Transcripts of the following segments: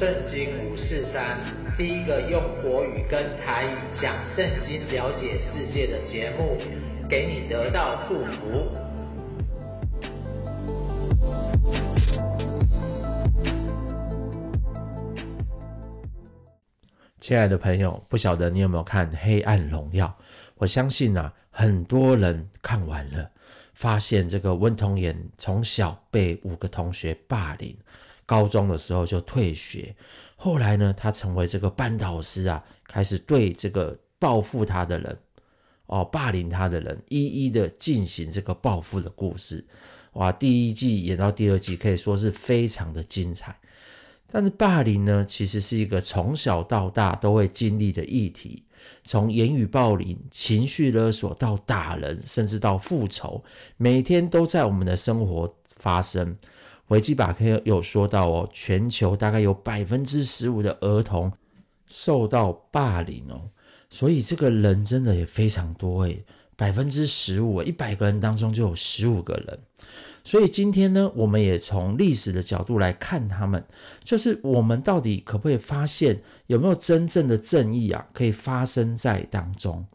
圣经五四三，第一个用国语跟台语讲圣经、了解世界的节目，给你得到祝福。亲爱的朋友，不晓得你有没有看《黑暗荣耀》？我相信啊，很多人看完了，发现这个温童颜从小被五个同学霸凌。高中的时候就退学，后来呢，他成为这个班导师啊，开始对这个报复他的人，哦，霸凌他的人，一一的进行这个报复的故事。哇，第一季演到第二季，可以说是非常的精彩。但是霸凌呢，其实是一个从小到大都会经历的议题，从言语暴凌、情绪勒索到打人，甚至到复仇，每天都在我们的生活发生。维基百科有说到哦，全球大概有百分之十五的儿童受到霸凌哦，所以这个人真的也非常多诶，百分之十五，一百个人当中就有十五个人。所以今天呢，我们也从历史的角度来看他们，就是我们到底可不可以发现有没有真正的正义啊，可以发生在当中。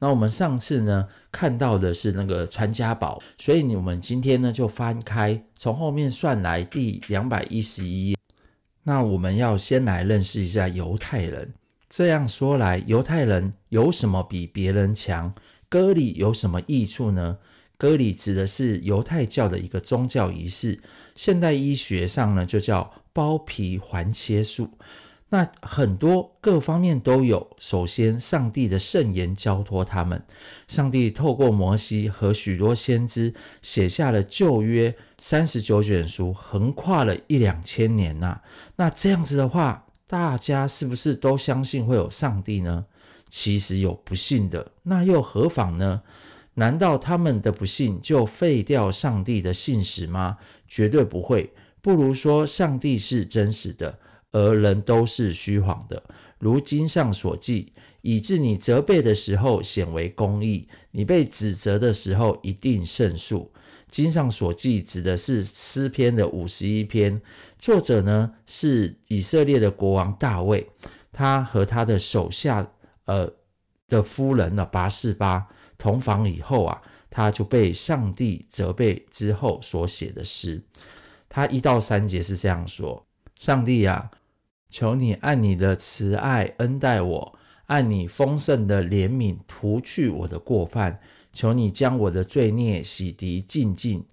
那我们上次呢，看到的是那个传家宝，所以我们今天呢就翻开从后面算来第两百一十一。那我们要先来认识一下犹太人。这样说来，犹太人有什么比别人强？割礼有什么益处呢？割礼指的是犹太教的一个宗教仪式，现代医学上呢就叫包皮环切术。那很多各方面都有。首先，上帝的圣言交托他们，上帝透过摩西和许多先知写下了旧约三十九卷书，横跨了一两千年呐、那这样子的话，大家是不是都相信会有上帝呢？其实有不信的，那又何妨呢？难道他们的不信就废掉上帝的信实吗？绝对不会。不如说，上帝是真实的。而人都是虚谎的，如经上所记，以致你责备的时候显为公义，你被指责的时候一定胜诉。经上所记指的是诗篇的五十一篇，作者呢是以色列的国王大卫，他和他的手下呃的夫人呢拔示巴同房以后啊，他就被上帝责备之后所写的诗。他一到三节是这样说：上帝啊。求你按你的慈爱恩待我，按你丰盛的怜悯除去我的过犯。求你将我的罪孽洗涤净尽，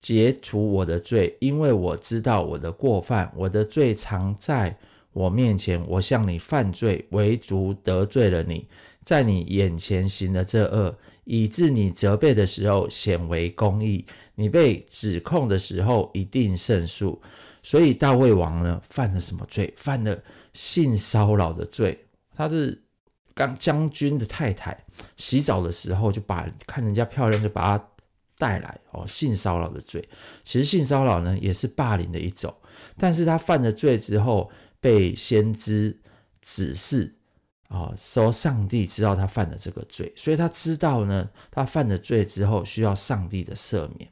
解除我的罪，因为我知道我的过犯，我的罪常在我面前。我向你犯罪，唯独得罪了你，在你眼前行了这恶，以致你责备的时候显为公义，你被指控的时候一定胜诉。所以大卫王呢，犯了什么罪？犯了性骚扰的罪。他是刚将军的太太洗澡的时候，就把看人家漂亮就把她带来哦，性骚扰的罪。其实性骚扰呢，也是霸凌的一种。但是他犯了罪之后，被先知指示啊，说上帝知道他犯了这个罪，所以他知道呢，他犯了罪之后需要上帝的赦免。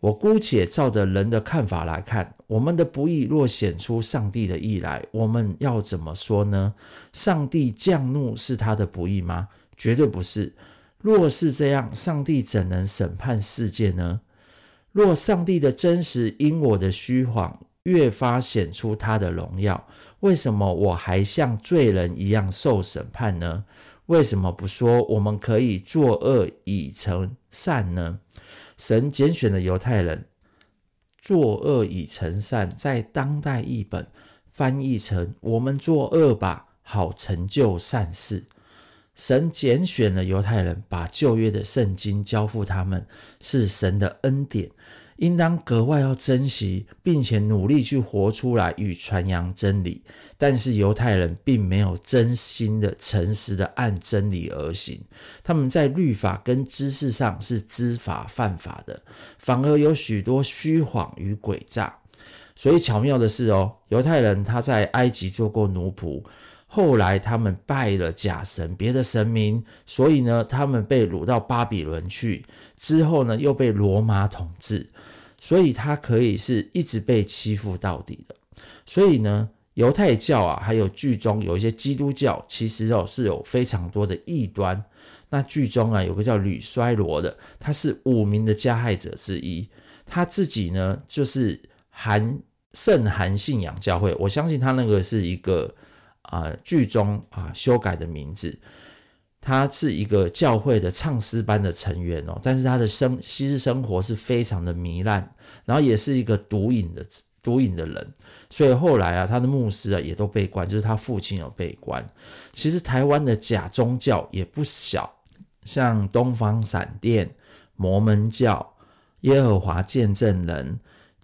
我姑且照着人的看法来看，我们的不义若显出上帝的义来，我们要怎么说呢？上帝降怒是他的不义吗？绝对不是。若是这样，上帝怎能审判世界呢？若上帝的真实因我的虚谎越发显出他的荣耀，为什么我还像罪人一样受审判呢？为什么不说我们可以作恶以成善呢？神拣选了犹太人，作恶以成善，在当代译本翻译成“我们作恶吧，好成就善事”。神拣选了犹太人，把旧约的圣经交付他们，是神的恩典。应当格外要珍惜，并且努力去活出来与传扬真理。但是犹太人并没有真心的、诚实的按真理而行，他们在律法跟知识上是知法犯法的，反而有许多虚谎与诡诈。所以巧妙的是哦，犹太人他在埃及做过奴仆，后来他们拜了假神、别的神明，所以呢，他们被掳到巴比伦去，之后呢，又被罗马统治。所以他可以是一直被欺负到底的，所以呢，犹太教啊，还有剧中有一些基督教，其实哦是有非常多的异端。那剧中啊，有个叫吕衰罗的，他是五名的加害者之一。他自己呢，就是韩圣韩信仰教会。我相信他那个是一个啊剧中啊修改的名字。他是一个教会的唱诗班的成员哦，但是他的生私生活是非常的糜烂，然后也是一个毒瘾的毒瘾的人。所以后来啊，他的牧师啊也都被关，就是他父亲有被关。其实台湾的假宗教也不小。像东方闪电、摩门教、耶和华见证人、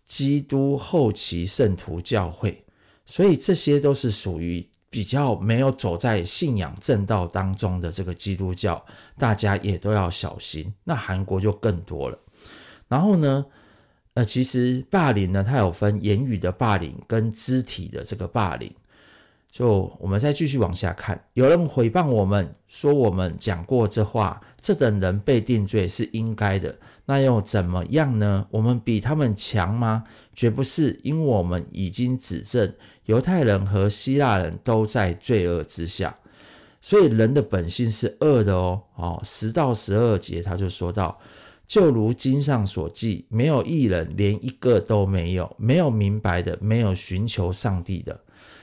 基督后期圣徒教会，所以这些都是属于比较没有走在信仰正道当中的这个基督教，大家也都要小心。那韩国就更多了。然后呢，呃，其实霸凌呢，它有分言语的霸凌跟肢体的这个霸凌。就我们再继续往下看，有人诽谤我们说我们讲过这话，这等人被定罪是应该的。那又怎么样呢？我们比他们强吗？绝不是，因为我们已经指证犹太人和希腊人都在罪恶之下。所以人的本性是恶的哦。哦，十到十二节他就说到，就如经上所记，没有义人，连一个都没有，没有明白的，没有寻求上帝的。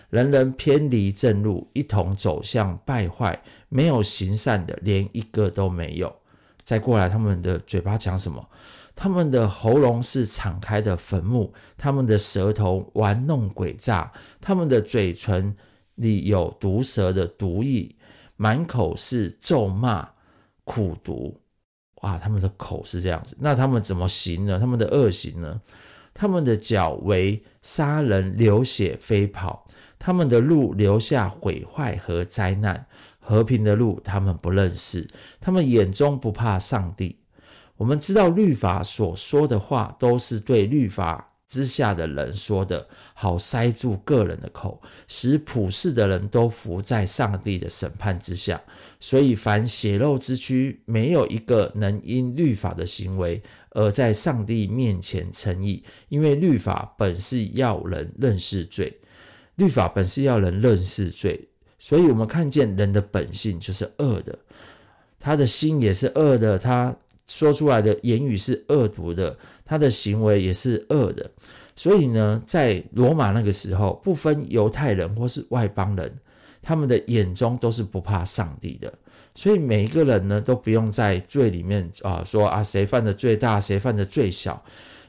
人人偏离正路，一同走向败坏。没有行善的，连一个都没有。再过来，他们的嘴巴讲什么？他们的喉咙是敞开的坟墓，他们的舌头玩弄诡诈，他们的嘴唇里有毒蛇的毒液，满口是咒骂、苦毒。哇，他们的口是这样子，那他们怎么行呢？他们的恶行呢？他们的脚为杀人、流血、飞跑。他们的路留下毁坏和灾难，和平的路他们不认识。他们眼中不怕上帝。我们知道律法所说的话都是对律法之下的人说的，好塞住个人的口，使普世的人都服在上帝的审判之下。所以，凡血肉之躯，没有一个能因律法的行为而在上帝面前称义，因为律法本是要人认识罪。律法本是要人认识罪，所以我们看见人的本性就是恶的，他的心也是恶的，他说出来的言语是恶毒的，他的行为也是恶的。所以呢，在罗马那个时候，不分犹太人或是外邦人，他们的眼中都是不怕上帝的。所以每一个人呢，都不用在罪里面啊说啊谁犯的罪大，谁犯的最小。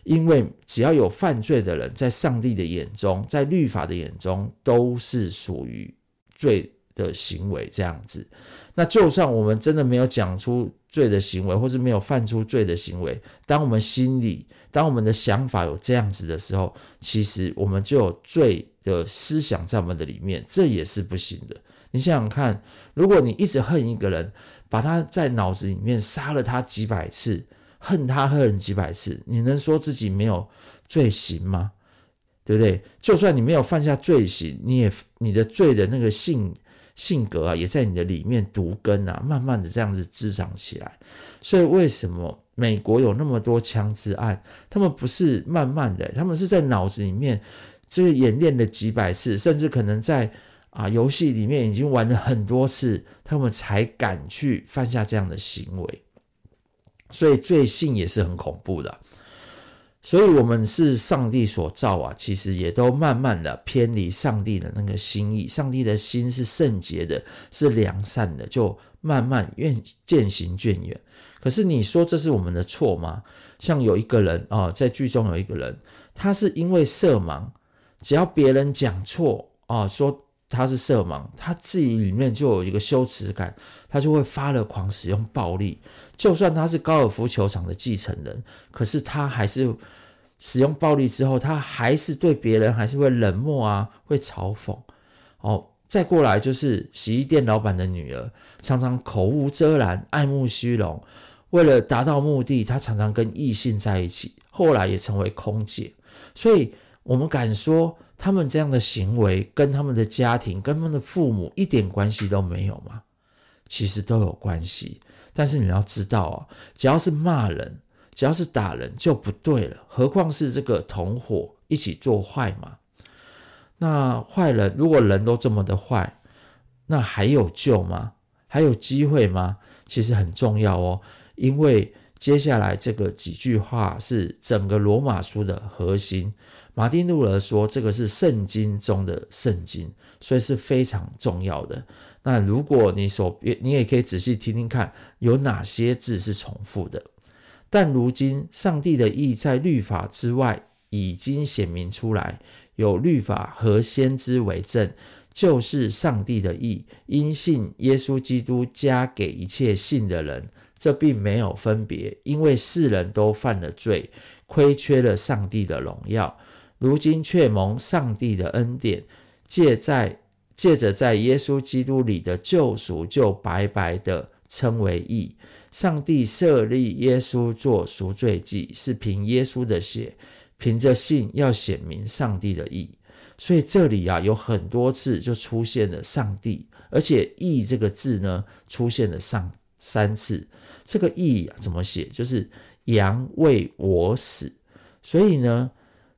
因为只要有犯罪的人，在上帝的眼中，在律法的眼中，都是属于罪的行为这样子。那就算我们真的没有讲出罪的行为，或是没有犯出罪的行为，当我们心里，当我们的想法有这样子的时候，其实我们就有罪的思想在我们的里面，这也是不行的。你想想看，如果你一直恨一个人，把他在脑子里面杀了他几百次。恨他恨几百次，你能说自己没有罪行吗？对不对？就算你没有犯下罪行，你也你的罪的那个性性格啊，也在你的里面毒根啊，慢慢的这样子滋长起来。所以为什么美国有那么多枪支案？他们不是慢慢的，他们是在脑子里面这个演练了几百次，甚至可能在啊游戏里面已经玩了很多次，他们才敢去犯下这样的行为。所以罪性也是很恐怖的，所以我们是上帝所造啊，其实也都慢慢的偏离上帝的那个心意。上帝的心是圣洁的，是良善的，就慢慢渐渐行渐远。可是你说这是我们的错吗？像有一个人啊，在剧中有一个人，他是因为色盲，只要别人讲错啊，说。他是色盲，他自己里面就有一个羞耻感，他就会发了狂，使用暴力。就算他是高尔夫球场的继承人，可是他还是使用暴力之后，他还是对别人还是会冷漠啊，会嘲讽。哦，再过来就是洗衣店老板的女儿，常常口无遮拦，爱慕虚荣。为了达到目的，他常常跟异性在一起，后来也成为空姐。所以，我们敢说。他们这样的行为跟他们的家庭、跟他们的父母一点关系都没有吗？其实都有关系。但是你要知道啊，只要是骂人，只要是打人就不对了，何况是这个同伙一起做坏嘛？那坏人如果人都这么的坏，那还有救吗？还有机会吗？其实很重要哦，因为接下来这个几句话是整个罗马书的核心。马丁路德说，这个是圣经中的圣经，所以是非常重要的。那如果你所，你也可以仔细听听看，有哪些字是重复的。但如今，上帝的意在律法之外已经显明出来，有律法和先知为证，就是上帝的意，因信耶稣基督加给一切信的人。这并没有分别，因为世人都犯了罪，亏缺了上帝的荣耀。如今却蒙上帝的恩典，借在借着在耶稣基督里的救赎，就白白的称为义。上帝设立耶稣做赎罪祭，是凭耶稣的血，凭着信要显明上帝的义。所以这里啊有很多次就出现了上帝，而且“义”这个字呢出现了上三次。这个“义”怎么写？就是羊为我死。所以呢，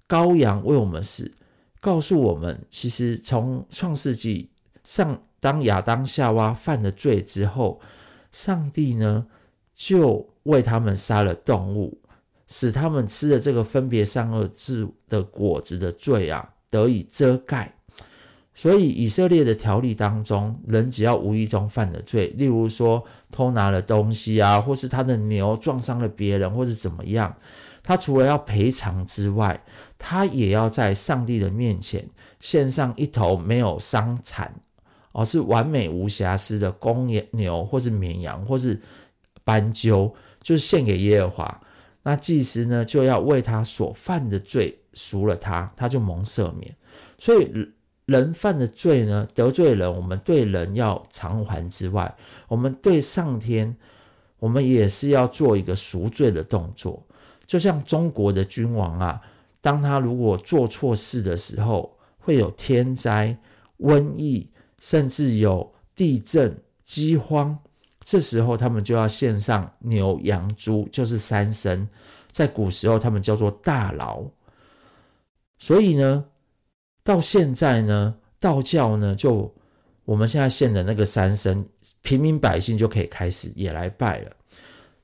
羔羊为我们死，告诉我们，其实从创世纪上，当亚当夏娃犯了罪之后，上帝呢。就为他们杀了动物，使他们吃了这个分别善恶树的果子的罪啊得以遮盖。所以以色列的条例当中，人只要无意中犯了罪，例如说偷拿了东西啊，或是他的牛撞伤了别人，或是怎么样，他除了要赔偿之外，他也要在上帝的面前献上一头没有伤残，而是完美无瑕疵的公牛，或是绵羊，或是。斑鸠就是献给耶和华，那祭司呢就要为他所犯的罪赎了他，他就蒙赦免。所以人犯的罪呢，得罪人，我们对人要偿还之外，我们对上天，我们也是要做一个赎罪的动作。就像中国的君王啊，当他如果做错事的时候，会有天灾、瘟疫，甚至有地震、饥荒。这时候，他们就要献上牛、羊、猪，就是三牲。在古时候，他们叫做大牢。所以呢，到现在呢，道教呢，就我们现在献的那个三牲，平民百姓就可以开始也来拜了。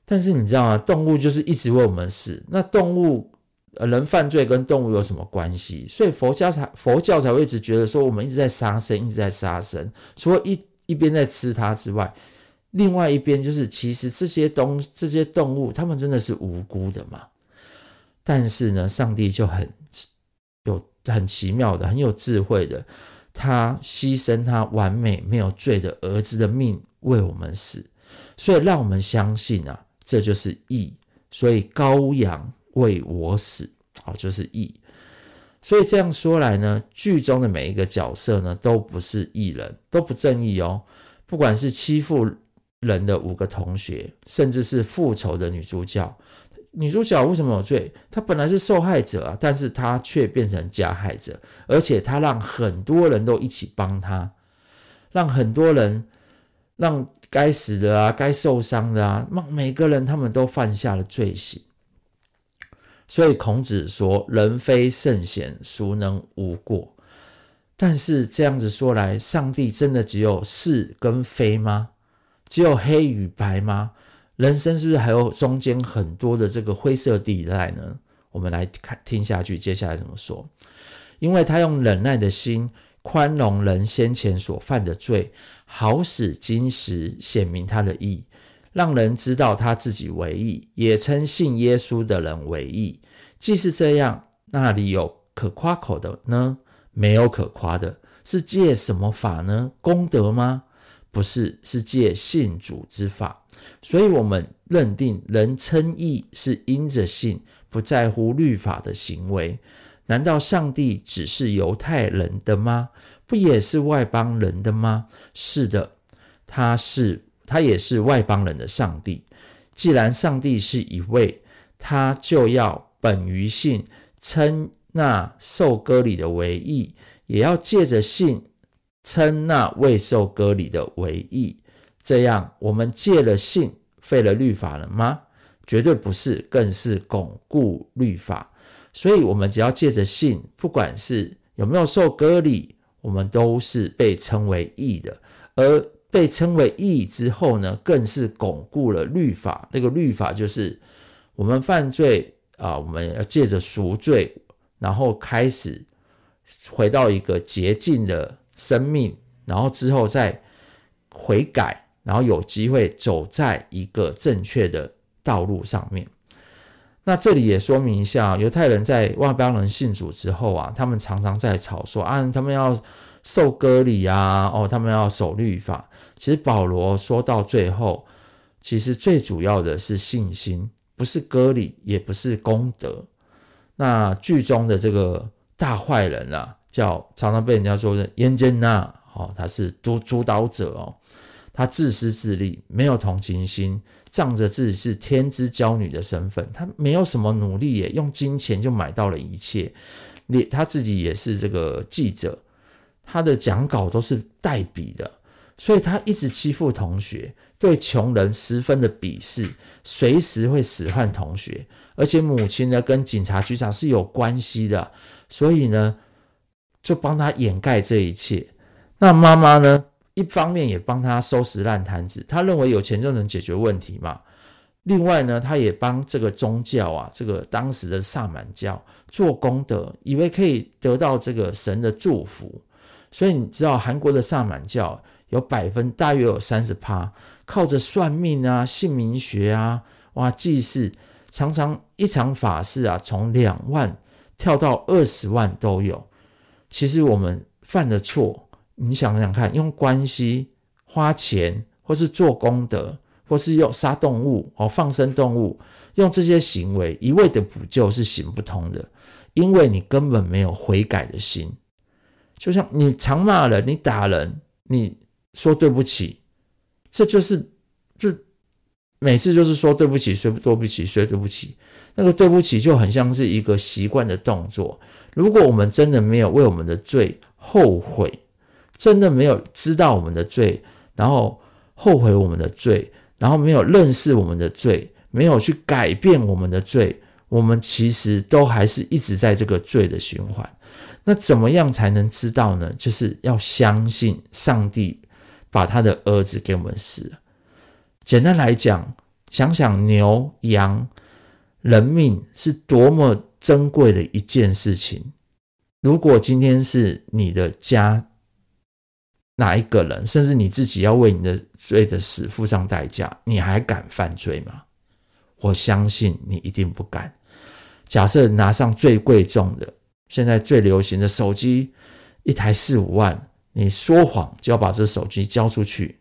但是你知道吗？动物就是一直为我们死。那动物，人犯罪跟动物有什么关系？所以佛家才佛教才会一直觉得说，我们一直在杀生，一直在杀生，除了一一边在吃它之外。另外一边就是，其实这些东这些动物，他们真的是无辜的嘛？但是呢，上帝就很有很奇妙的、很有智慧的，他牺牲他完美没有罪的儿子的命为我们死，所以让我们相信啊，这就是义。所以羔羊为我死，好，就是义。所以这样说来呢，剧中的每一个角色呢，都不是义人，都不正义哦，不管是欺负。人的五个同学，甚至是复仇的女主角。女主角为什么有罪？她本来是受害者啊，但是她却变成加害者，而且她让很多人都一起帮她，让很多人，让该死的啊，该受伤的啊，让每个人他们都犯下了罪行。所以孔子说：“人非圣贤，孰能无过？”但是这样子说来，上帝真的只有是跟非吗？只有黑与白吗？人生是不是还有中间很多的这个灰色地带呢？我们来看听下去，接下来怎么说？因为他用忍耐的心宽容人先前所犯的罪，好使今时显明他的义，让人知道他自己为义，也称信耶稣的人为义。既是这样，那里有可夸口的呢？没有可夸的，是借什么法呢？功德吗？不是，是借信主之法，所以我们认定人称义是因着信，不在乎律法的行为。难道上帝只是犹太人的吗？不也是外邦人的吗？是的，他是，他也是外邦人的上帝。既然上帝是一位，他就要本于信称那受割礼的为义，也要借着信。称那未受割礼的为义，这样我们借了信废了律法了吗？绝对不是，更是巩固律法。所以，我们只要借着信，不管是有没有受割礼，我们都是被称为义的。而被称为义之后呢，更是巩固了律法。那个律法就是我们犯罪啊，我们要借着赎罪，然后开始回到一个洁净的生命，然后之后再悔改，然后有机会走在一个正确的道路上面。那这里也说明一下，犹太人在外邦人信主之后啊，他们常常在吵说啊，他们要受割礼啊，哦，他们要守律法。其实保罗说到最后，其实最主要的是信心，不是割礼，也不是功德。那剧中的这个大坏人啊，叫常常被人家说的验监呐，哦，他是主主导者哦，他自私自利，没有同情心。仗着自己是天之骄女的身份，他没有什么努力耶，用金钱就买到了一切。连他自己也是这个记者，他的讲稿都是代笔的，所以他一直欺负同学，对穷人十分的鄙视，随时会使唤同学。而且母亲呢，跟警察局长是有关系的，所以呢，就帮他掩盖这一切。那妈妈呢？一方面也帮他收拾烂摊子，他认为有钱就能解决问题嘛。另外呢，他也帮这个宗教啊，这个当时的萨满教做功德，以为可以得到这个神的祝福。所以你知道，韩国的萨满教有百分大约有三十趴，靠着算命啊、姓名学啊，哇，祭祀常常一场法事啊，从两万跳到二十万都有。其实我们犯的错。你想想看，用关系花钱，或是做功德，或是用杀动物哦，放生动物，用这些行为一味的补救是行不通的，因为你根本没有悔改的心。就像你常骂人，你打人，你说对不起，这就是就每次就是说对不起，说对不起，说对不起，那个对不起就很像是一个习惯的动作。如果我们真的没有为我们的罪后悔，真的没有知道我们的罪，然后后悔我们的罪，然后没有认识我们的罪，没有去改变我们的罪，我们其实都还是一直在这个罪的循环。那怎么样才能知道呢？就是要相信上帝把他的儿子给我们死了。简单来讲，想想牛羊人命是多么珍贵的一件事情。如果今天是你的家，哪一个人，甚至你自己要为你的罪的死付上代价，你还敢犯罪吗？我相信你一定不敢。假设拿上最贵重的，现在最流行的手机，一台四五万，你说谎就要把这手机交出去，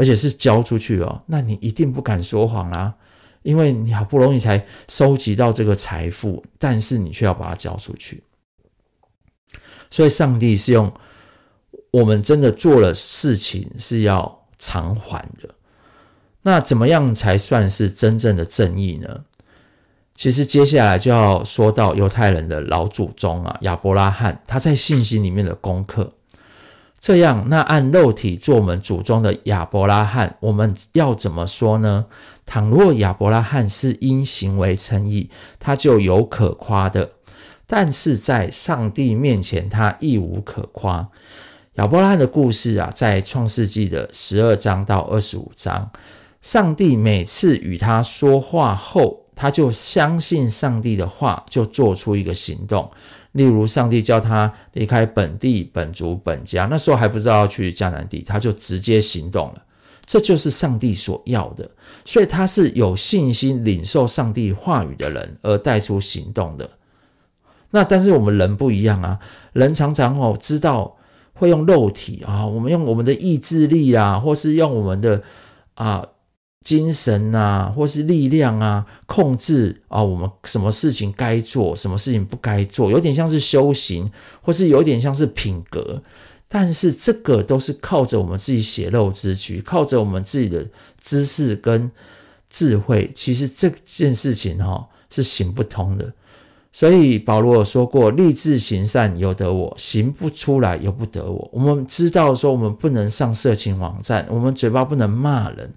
而且是交出去哦，那你一定不敢说谎啦，因为你好不容易才收集到这个财富，但是你却要把它交出去。所以上帝是用。我们真的做了事情是要偿还的，那怎么样才算是真正的正义呢？其实接下来就要说到犹太人的老祖宗啊，亚伯拉罕他在信心里面的功课。这样，那按肉体做我们祖宗的亚伯拉罕，我们要怎么说呢？倘若亚伯拉罕是因行为称义，他就有可夸的；但是在上帝面前，他亦无可夸。亚伯拉罕的故事啊，在创世纪的十二章到二十五章，上帝每次与他说话后，他就相信上帝的话，就做出一个行动。例如，上帝叫他离开本地、本族、本家，那时候还不知道要去迦南地，他就直接行动了。这就是上帝所要的，所以他是有信心领受上帝话语的人，而带出行动的。那但是我们人不一样啊，人常常哦知道。会用肉体啊，我们用我们的意志力啊，或是用我们的啊精神啊，或是力量啊，控制啊，我们什么事情该做，什么事情不该做，有点像是修行，或是有点像是品格。但是这个都是靠着我们自己血肉之躯，靠着我们自己的知识跟智慧，其实这件事情哈是行不通的。所以保罗有说过：“立志行善由得我，行不出来由不得我。”我们知道说我们不能上色情网站，我们嘴巴不能骂人，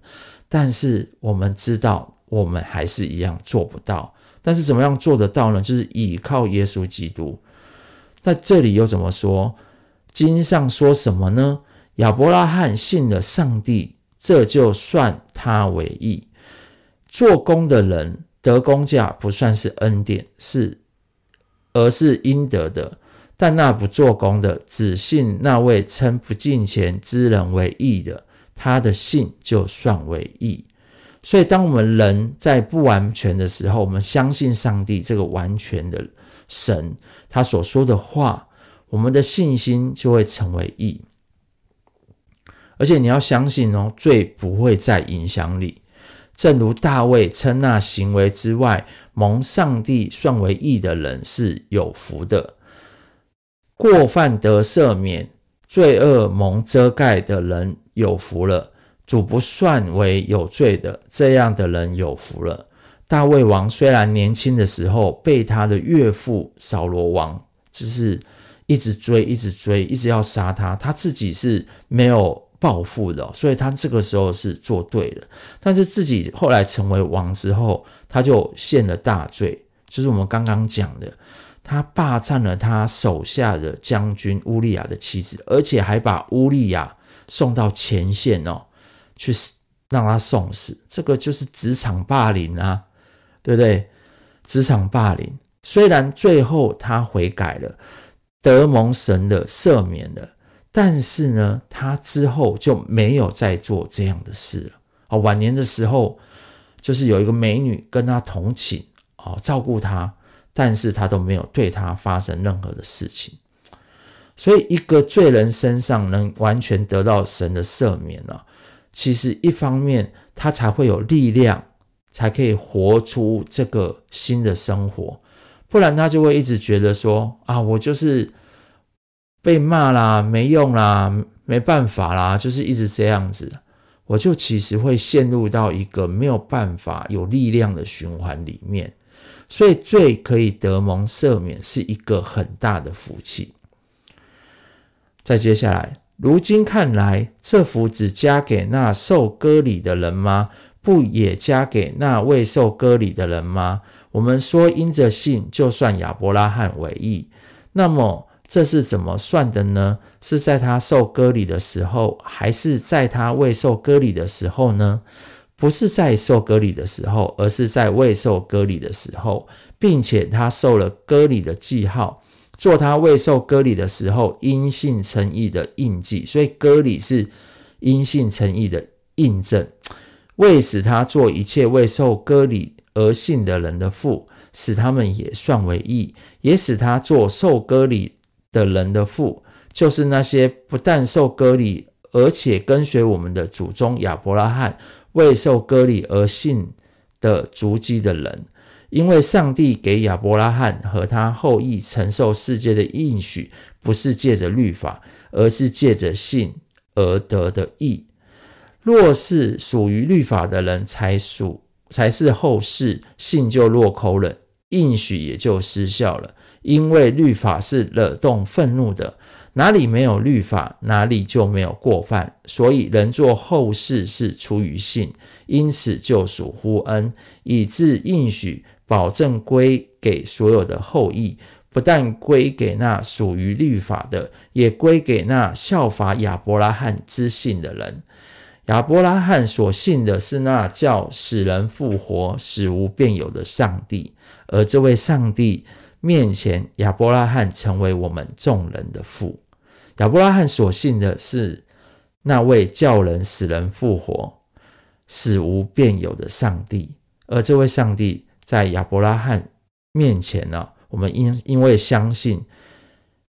但是我们知道我们还是一样做不到。但是怎么样做得到呢？就是倚靠耶稣基督。在这里又怎么说？经上说什么呢？亚伯拉罕信了上帝，这就算他为义。做工的人得工价不算是恩典，是而是应得的。但那不做工的，只信那位称不敬虔之人为义的，他的信就算为义。所以，当我们人在不完全的时候，我们相信上帝这个完全的神，他所说的话，我们的信心就会成为义。而且你要相信哦，罪不会再影响你。正如大卫称那行为之外蒙上帝算为义的人是有福的，过犯得赦免、罪恶蒙遮盖的人有福了。主不算为有罪的，这样的人有福了。大卫王虽然年轻的时候被他的岳父扫罗王，就是一直追、一直追、一直要杀他，他自己是没有。报复的，所以他这个时候是做对了。但是自己后来成为王之后，他就陷了大罪，就是我们刚刚讲的，他霸占了他手下的将军乌利亚的妻子，而且还把乌利亚送到前线哦，去让他送死。这个就是职场霸凌啊，对不对？职场霸凌，虽然最后他悔改了，得蒙神的赦免了。但是呢，他之后就没有再做这样的事了。哦，晚年的时候，就是有一个美女跟他同寝，哦，照顾他，但是他都没有对他发生任何的事情。所以，一个罪人身上能完全得到神的赦免呢，其实一方面他才会有力量，才可以活出这个新的生活，不然他就会一直觉得说啊，我就是。被骂啦，没用啦，没办法啦，就是一直这样子，我就其实会陷入到一个没有办法有力量的循环里面。所以罪可以得蒙赦免是一个很大的福气。再接下来，如今看来，这福只加给那受割礼的人吗？不也加给那未受割礼的人吗？我们说因着信，就算亚伯拉罕为义，那么。这是怎么算的呢？是在他受割礼的时候，还是在他未受割礼的时候呢？不是在受割礼的时候，而是在未受割礼的时候，并且他受了割礼的记号，做他未受割礼的时候因信成义的印记。所以割礼是因信成义的印证，为使他做一切未受割礼而信的人的父，使他们也算为义，也使他做受割礼。的人的父，就是那些不但受割礼，而且跟随我们的祖宗亚伯拉罕未受割礼而信的足迹的人，因为上帝给亚伯拉罕和他后裔承受世界的应许，不是借着律法，而是借着信而得的义。若是属于律法的人才属才是后世，信就落空了，应许也就失效了。因为律法是惹动愤怒的，哪里没有律法，哪里就没有过犯。所以人做后世是出于信，因此就属乎恩，以致应许保证归给所有的后裔，不但归给那属于律法的，也归给那效法亚伯拉罕之信的人。亚伯拉罕所信的是那叫死人复活、死无变有的上帝，而这位上帝。面前，亚伯拉罕成为我们众人的父。亚伯拉罕所信的是那位叫人死人复活、死无变有的上帝，而这位上帝在亚伯拉罕面前呢，我们因因为相信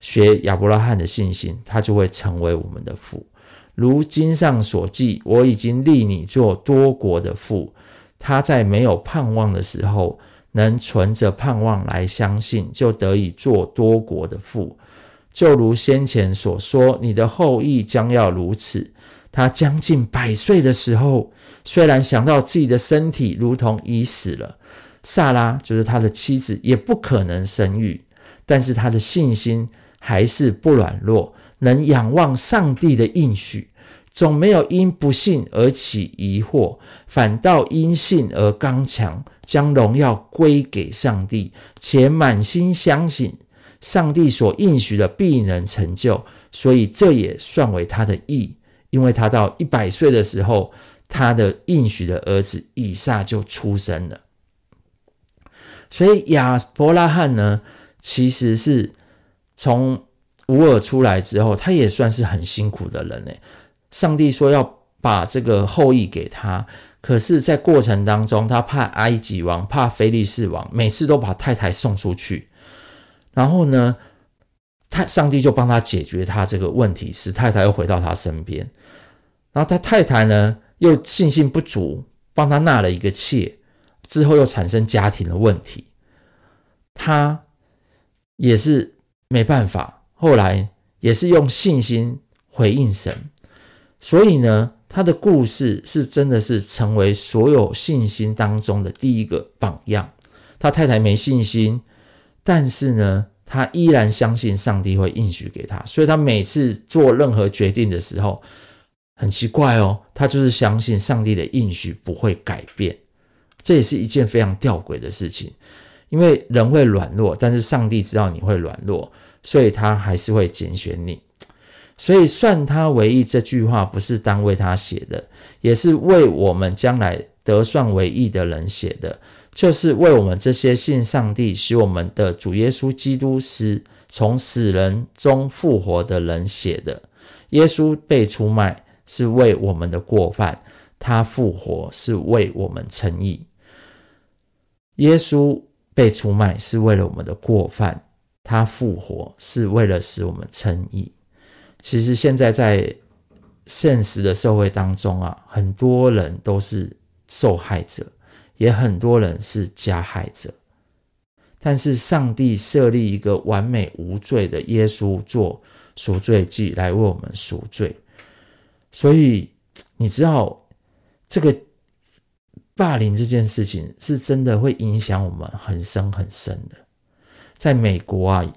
学亚伯拉罕的信心，他就会成为我们的父。如经上所记，我已经立你做多国的父。他在没有盼望的时候。能存着盼望来相信，就得以做多国的父。就如先前所说，你的后裔将要如此。他将近百岁的时候，虽然想到自己的身体如同已死了，萨拉就是他的妻子，也不可能生育，但是他的信心还是不软弱，能仰望上帝的应许，总没有因不信而起疑惑，反倒因信而刚强。将荣耀归给上帝，且满心相信，上帝所应许的必能成就，所以这也算为他的义，因为他到一百岁的时候，他的应许的儿子以撒就出生了。所以亚伯拉罕呢，其实是从乌尔出来之后，他也算是很辛苦的人呢。上帝说要把这个后裔给他，可是，在过程当中，他怕埃及王，怕非利士王，每次都把太太送出去。然后呢，他上帝就帮他解决他这个问题，使太太又回到他身边。然后他太太呢，又信心不足，帮他纳了一个妾。之后又产生家庭的问题，他也是没办法，后来也是用信心回应神，所以呢，他的故事是真的是成为所有信心当中的第一个榜样。他太太没信心，但是呢，他依然相信上帝会应许给他，所以他每次做任何决定的时候，很奇怪哦，他就是相信上帝的应许不会改变。这也是一件非常吊诡的事情，因为人会软弱，但是上帝知道你会软弱，所以他还是会拣选你。所以算他为义这句话不是单为他写的，也是为我们将来得算为义的人写的，就是为我们这些信上帝、使我们的主耶稣基督是从死人中复活的人写的。耶稣被出卖是为我们的过犯，他复活是为我们称义。耶稣被出卖是为了我们的过犯，他复活是为了使我们称义。其实现在在现实的社会当中啊，很多人都是受害者，也很多人是加害者。但是上帝设立一个完美无罪的耶稣做赎罪祭来为我们赎罪，所以你知道这个。霸凌这件事情是真的会影响我们很深很深的。在美国啊，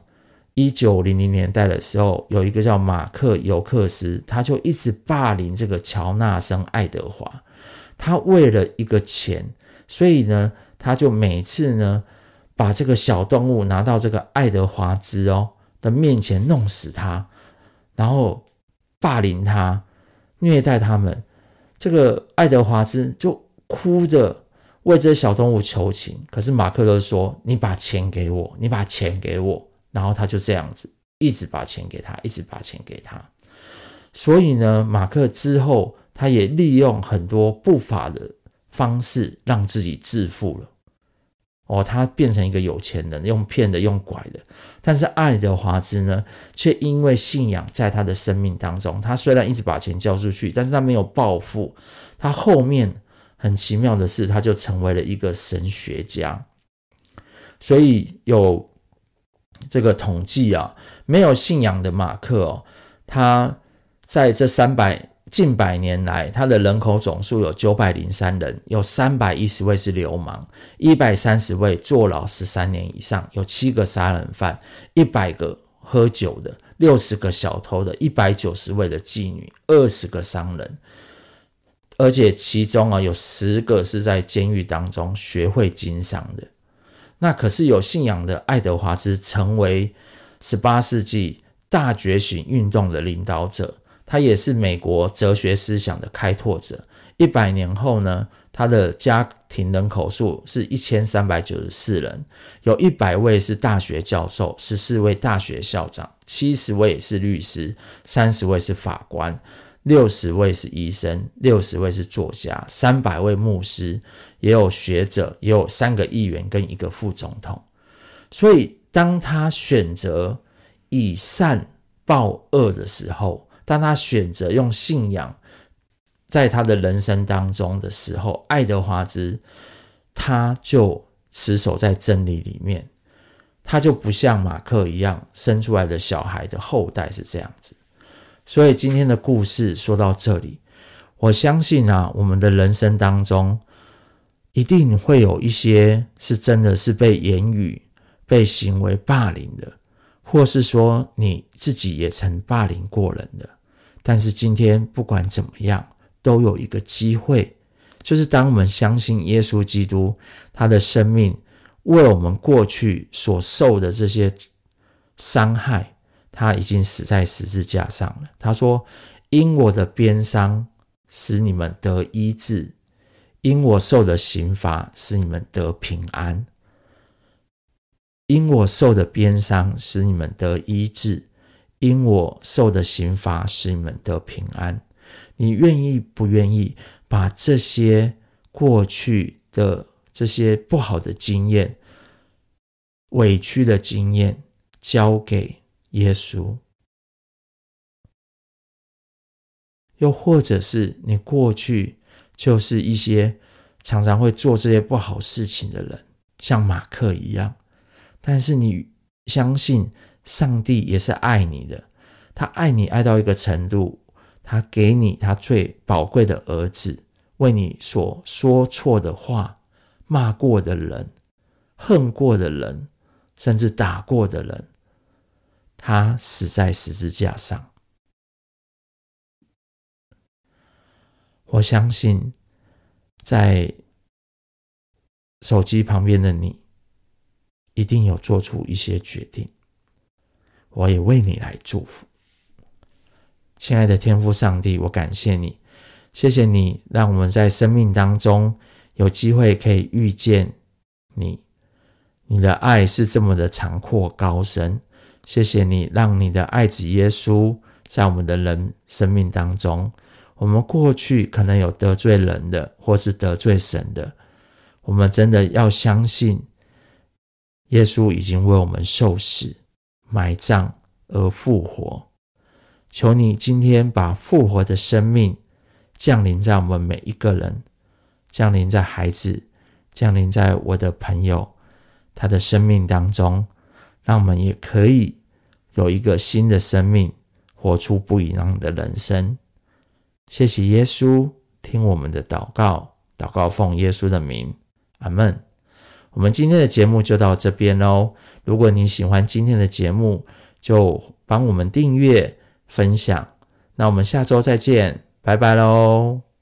一九零零年代的时候，有一个叫马克尤克斯，他就一直霸凌这个乔纳森爱德华。他为了一个钱，所以呢，他就每次呢，把这个小动物拿到这个爱德华兹哦的面前弄死他，然后霸凌他，虐待他们。这个爱德华兹就。哭着为这些小动物求情，可是马克就说：“你把钱给我，你把钱给我。”然后他就这样子一直把钱给他，一直把钱给他。所以呢，马克之后他也利用很多不法的方式让自己致富了。哦，他变成一个有钱人，用骗的，用拐的。但是爱德华兹呢，却因为信仰在他的生命当中，他虽然一直把钱交出去，但是他没有暴富，他后面。很奇妙的是，他就成为了一个神学家。所以有这个统计啊，没有信仰的马克哦，他在这三百近百年来，他的人口总数有九百零三人，有三百一十位是流氓，一百三十位坐牢十三年以上，有七个杀人犯，一百个喝酒的，六十个小偷的，一百九十位的妓女，二十个商人。而且其中啊，有十个是在监狱当中学会经商的。那可是有信仰的爱德华兹成为十八世纪大觉醒运动的领导者，他也是美国哲学思想的开拓者。一百年后呢，他的家庭人口数是一千三百九十四人，有一百位是大学教授，十四位大学校长，七十位是律师，三十位是法官。六十位是医生，六十位是作家，三百位牧师，也有学者，也有三个议员跟一个副总统。所以，当他选择以善报恶的时候，当他选择用信仰在他的人生当中的时候，爱德华兹他就持守在真理里面，他就不像马克一样生出来的小孩的后代是这样子。所以今天的故事说到这里，我相信啊，我们的人生当中一定会有一些是真的是被言语、被行为霸凌的，或是说你自己也曾霸凌过人的。但是今天不管怎么样，都有一个机会，就是当我们相信耶稣基督，他的生命为我们过去所受的这些伤害，他已经死在十字架上了。他说：“因我的鞭伤，使你们得医治；因我受的刑罚，使你们得平安。因我受的鞭伤，使你们得医治；因我受的刑罚，使你们得平安。”你愿意不愿意把这些过去的这些不好的经验、委屈的经验交给耶稣？又或者是你过去就是一些常常会做这些不好事情的人，像马克一样，但是你相信上帝也是爱你的，他爱你爱到一个程度。他给你他最宝贵的儿子，为你所说错的话、骂过的人、恨过的人，甚至打过的人，他死在十字架上。我相信，在手机旁边的你，一定有做出一些决定。我也为你来祝福。亲爱的天父上帝，我感谢你，谢谢你让我们在生命当中有机会可以遇见你，你的爱是这么的长阔高深。谢谢你让你的爱子耶稣在我们的人生命当中，我们过去可能有得罪人的，或是得罪神的，我们真的要相信耶稣已经为我们受死、埋葬而复活。求你今天把复活的生命降临在我们每一个人，降临在孩子，降临在我的朋友他的生命当中，让我们也可以有一个新的生命，活出不一样的人生。谢谢耶稣，听我们的祷告，祷告奉耶稣的名，阿门。我们今天的节目就到这边喽。如果你喜欢今天的节目，就帮我们订阅。分享，那我们下周再见，拜拜喽。